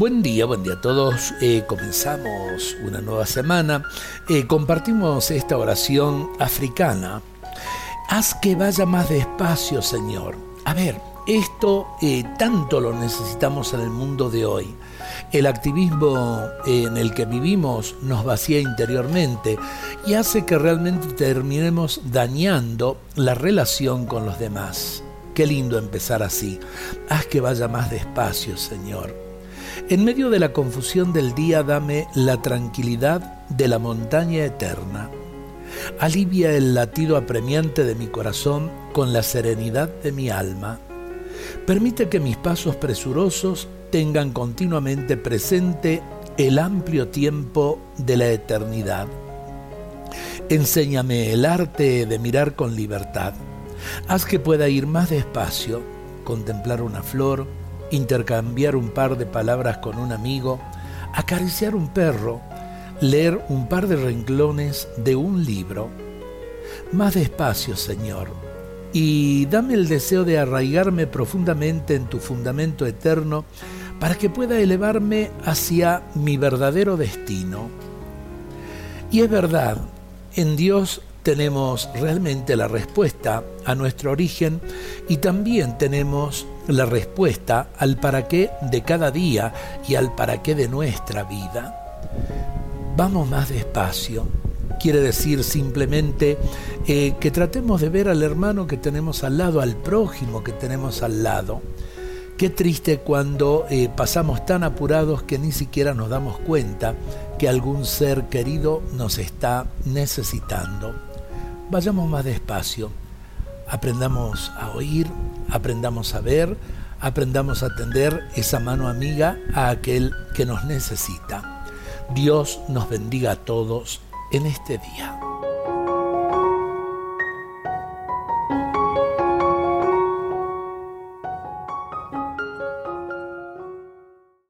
Buen día, buen día a todos. Eh, comenzamos una nueva semana. Eh, compartimos esta oración africana. Haz que vaya más despacio, Señor. A ver, esto eh, tanto lo necesitamos en el mundo de hoy. El activismo en el que vivimos nos vacía interiormente y hace que realmente terminemos dañando la relación con los demás. Qué lindo empezar así. Haz que vaya más despacio, Señor. En medio de la confusión del día dame la tranquilidad de la montaña eterna. Alivia el latido apremiante de mi corazón con la serenidad de mi alma. Permite que mis pasos presurosos tengan continuamente presente el amplio tiempo de la eternidad. Enséñame el arte de mirar con libertad. Haz que pueda ir más despacio, contemplar una flor, intercambiar un par de palabras con un amigo, acariciar un perro, leer un par de renglones de un libro. Más despacio, Señor, y dame el deseo de arraigarme profundamente en tu fundamento eterno para que pueda elevarme hacia mi verdadero destino. Y es verdad, en Dios tenemos realmente la respuesta a nuestro origen y también tenemos la respuesta al para qué de cada día y al para qué de nuestra vida. Vamos más despacio. Quiere decir simplemente eh, que tratemos de ver al hermano que tenemos al lado, al prójimo que tenemos al lado. Qué triste cuando eh, pasamos tan apurados que ni siquiera nos damos cuenta que algún ser querido nos está necesitando. Vayamos más despacio aprendamos a oír, aprendamos a ver, aprendamos a tender esa mano amiga a aquel que nos necesita. Dios nos bendiga a todos en este día.